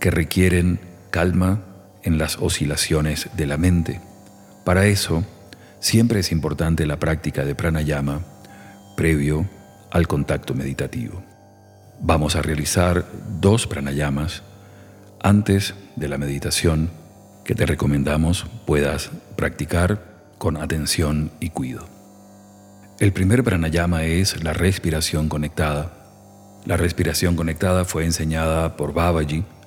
que requieren calma en las oscilaciones de la mente. Para eso, siempre es importante la práctica de pranayama previo al contacto meditativo. Vamos a realizar dos pranayamas antes de la meditación que te recomendamos puedas practicar con atención y cuidado. El primer pranayama es la respiración conectada. La respiración conectada fue enseñada por Babaji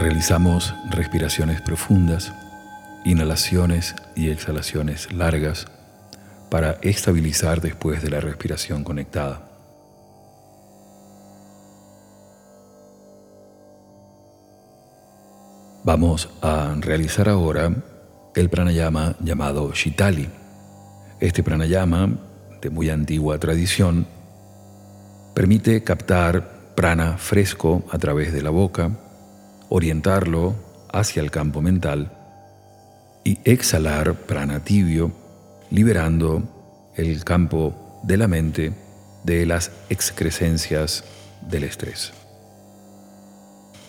Realizamos respiraciones profundas, inhalaciones y exhalaciones largas para estabilizar después de la respiración conectada. Vamos a realizar ahora el pranayama llamado Shitali. Este pranayama, de muy antigua tradición, permite captar prana fresco a través de la boca, orientarlo hacia el campo mental y exhalar prana tibio, liberando el campo de la mente de las excrescencias del estrés.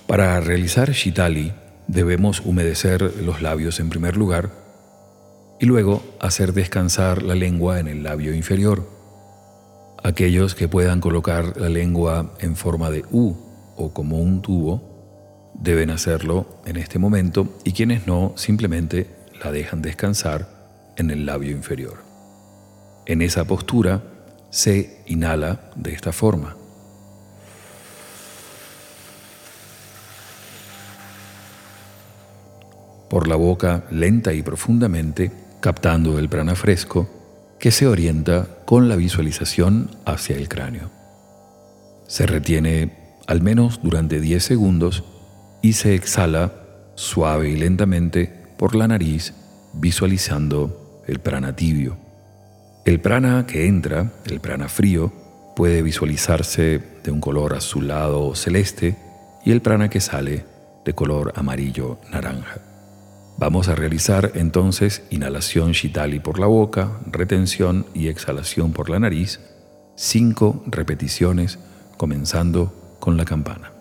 Para realizar Shitali debemos humedecer los labios en primer lugar y luego hacer descansar la lengua en el labio inferior. Aquellos que puedan colocar la lengua en forma de U o como un tubo deben hacerlo en este momento y quienes no simplemente la dejan descansar en el labio inferior. En esa postura se inhala de esta forma. Por la boca lenta y profundamente, captando el prana fresco que se orienta con la visualización hacia el cráneo. Se retiene al menos durante 10 segundos y se exhala suave y lentamente por la nariz visualizando el prana tibio. El prana que entra, el prana frío, puede visualizarse de un color azulado o celeste y el prana que sale de color amarillo naranja. Vamos a realizar entonces inhalación Shitali por la boca, retención y exhalación por la nariz, cinco repeticiones comenzando con la campana.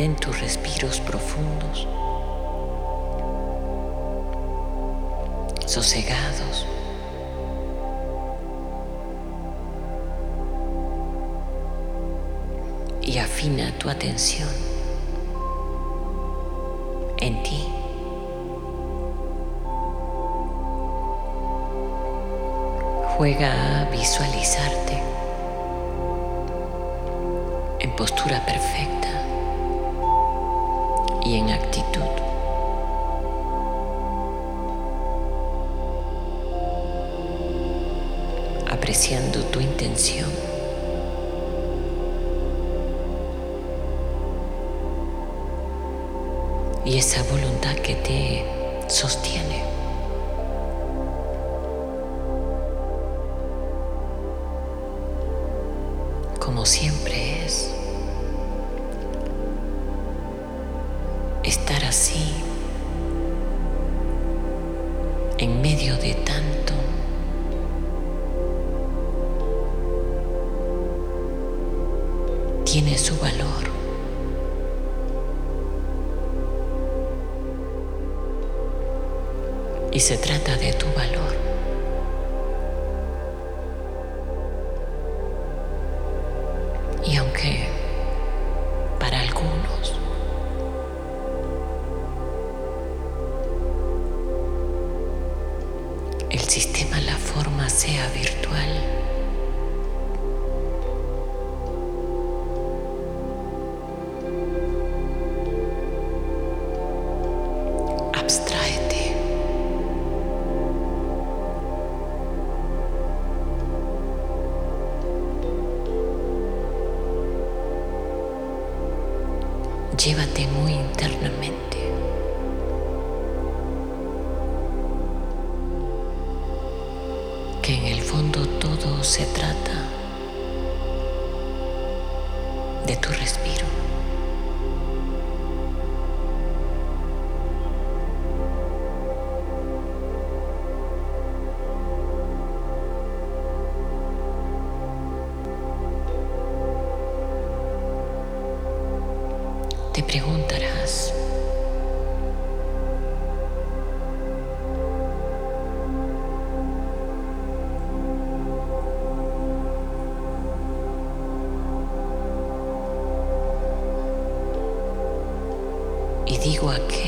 Mantén tus respiros profundos, sosegados. Y afina tu atención en ti. Juega a visualizarte en postura perfecta y en actitud. Apreciando tu intención. Y esa voluntad que te sostiene. Como siempre se trata de tu valor. Y aunque para algunos el sistema, la forma sea virtual. Network.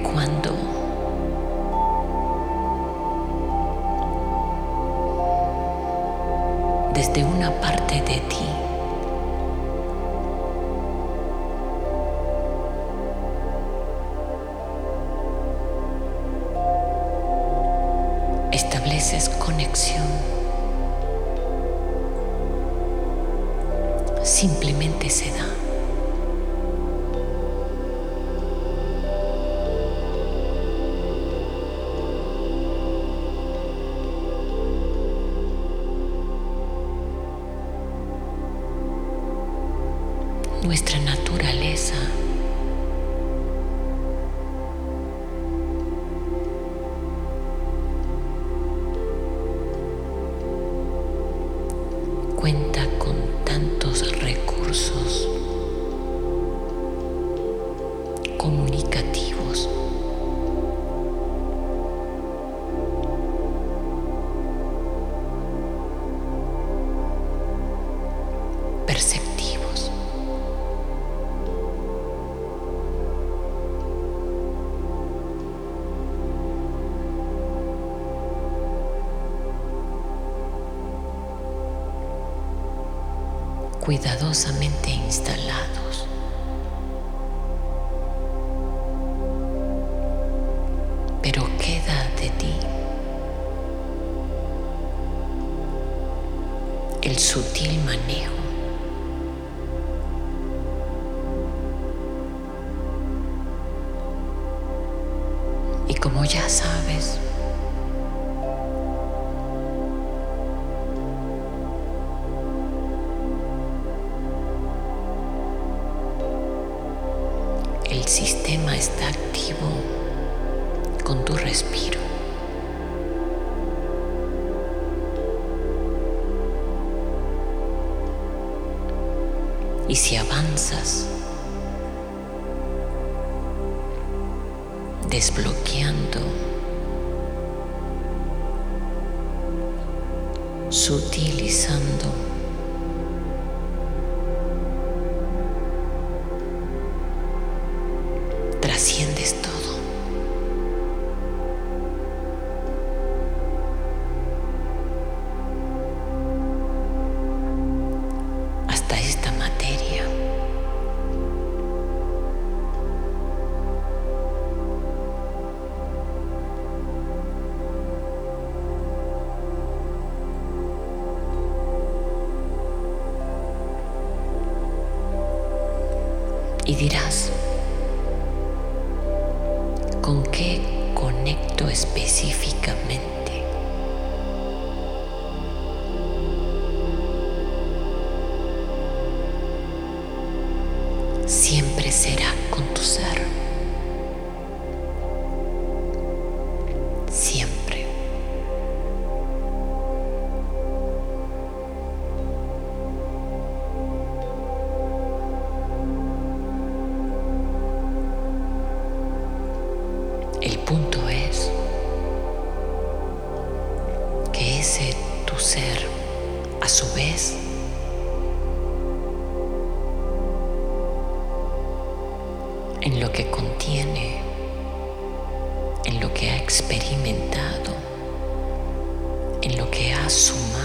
cuando. Desde una parte de ti. Estableces conexión. Simplemente se da. cuidadosamente instalados. Pero queda de ti el sutil manejo us en lo que contiene, en lo que ha experimentado, en lo que ha sumado.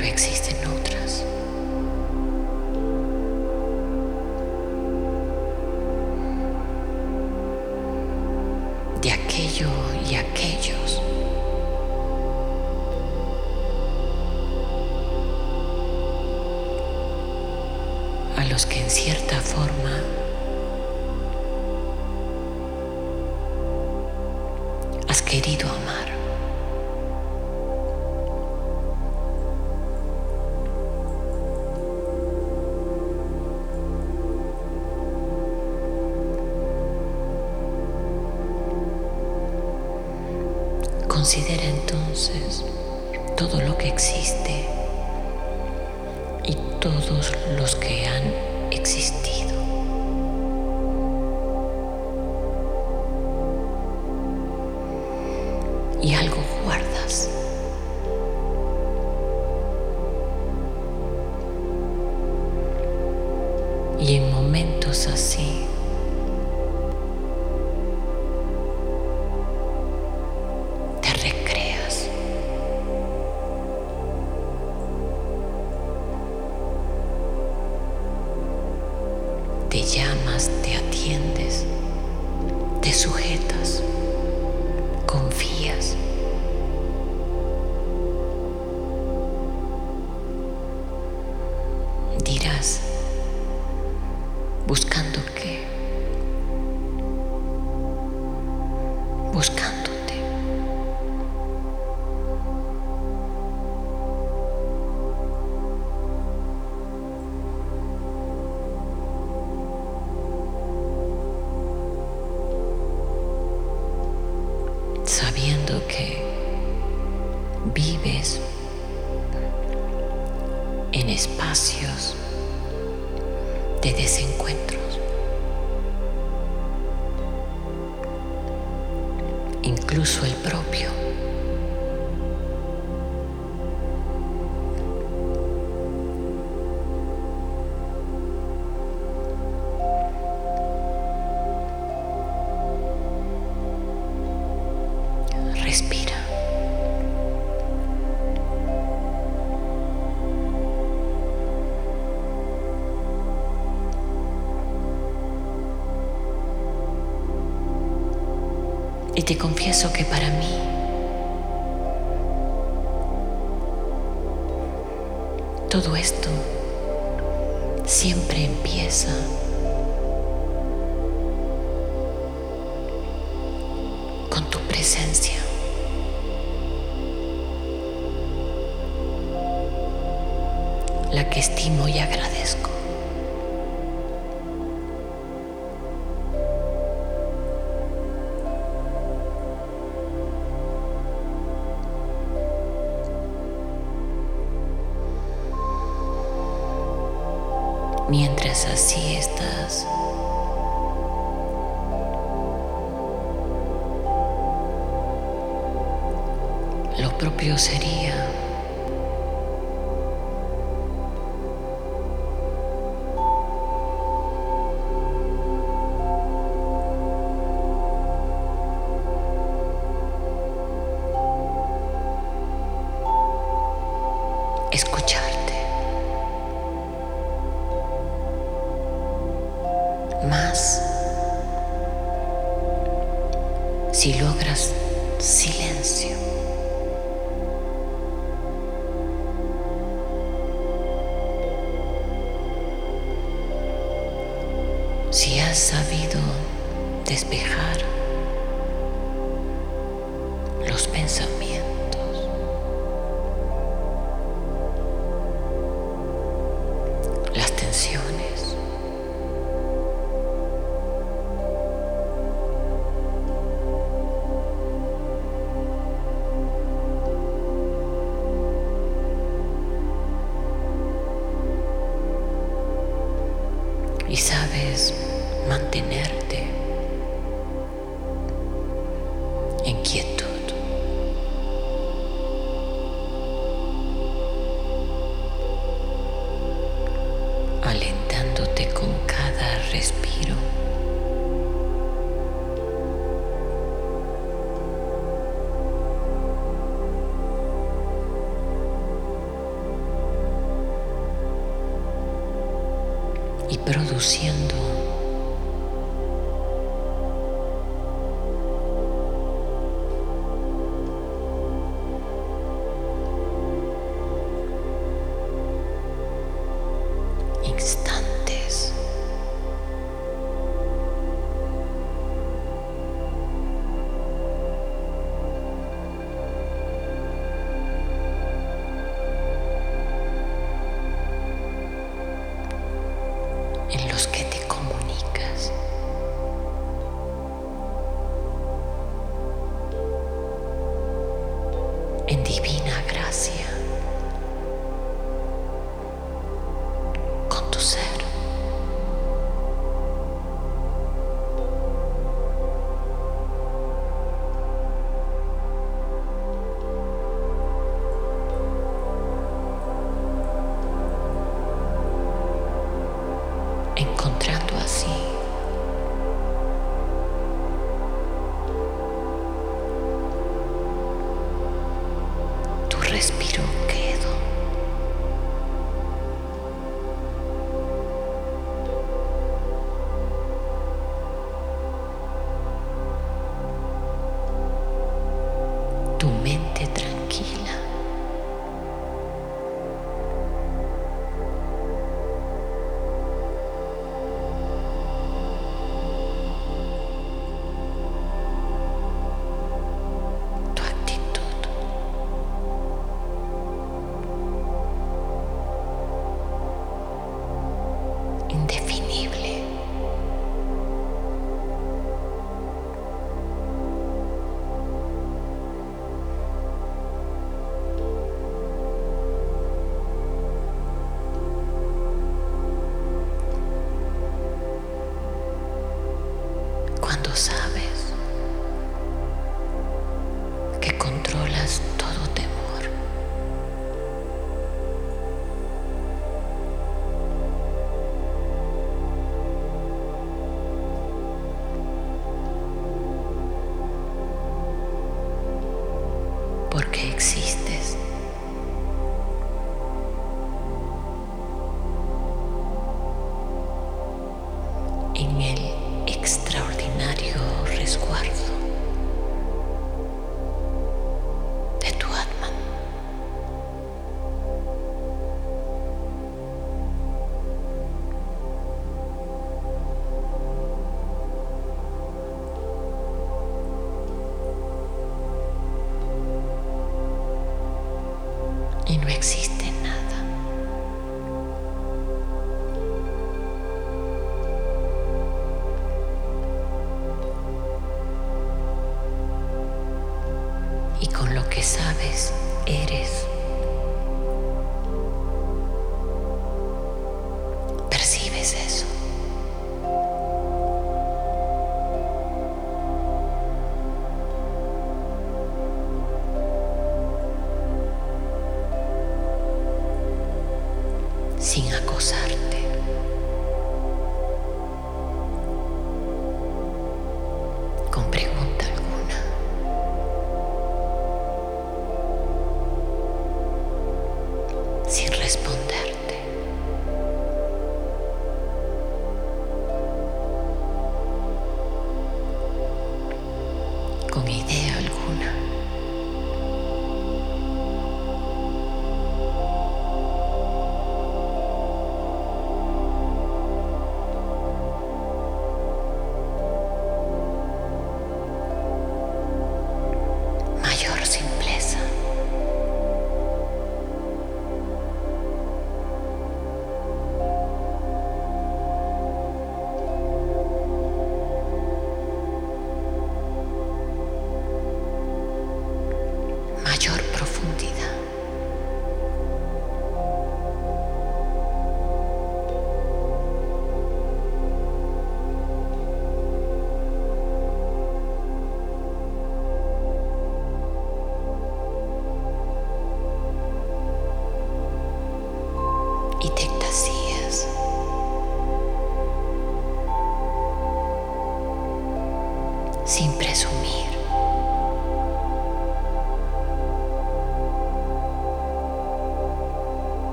Que Considera entonces todo lo que existe y todos los que han existido. Y te confieso que para mí todo esto siempre empieza si Y produciendo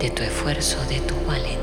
de tu esfuerzo, de tu valentía.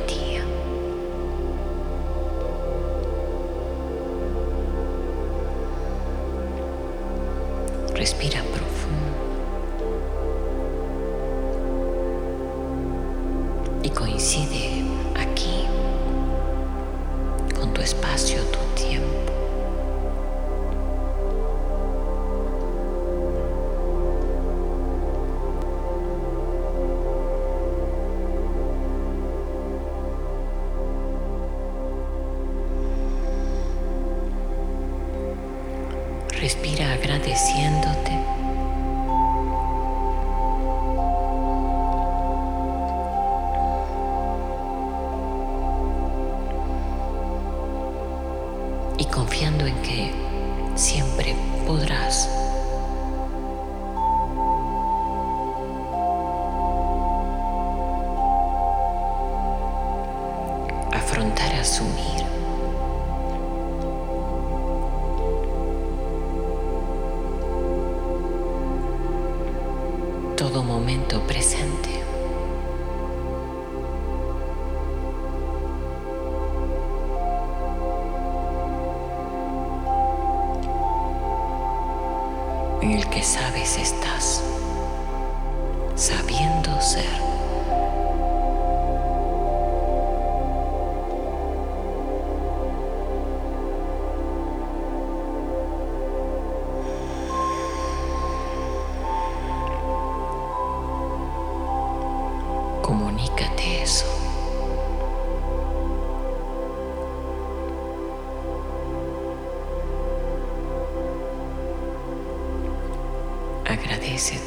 Agradece tu conexión. Una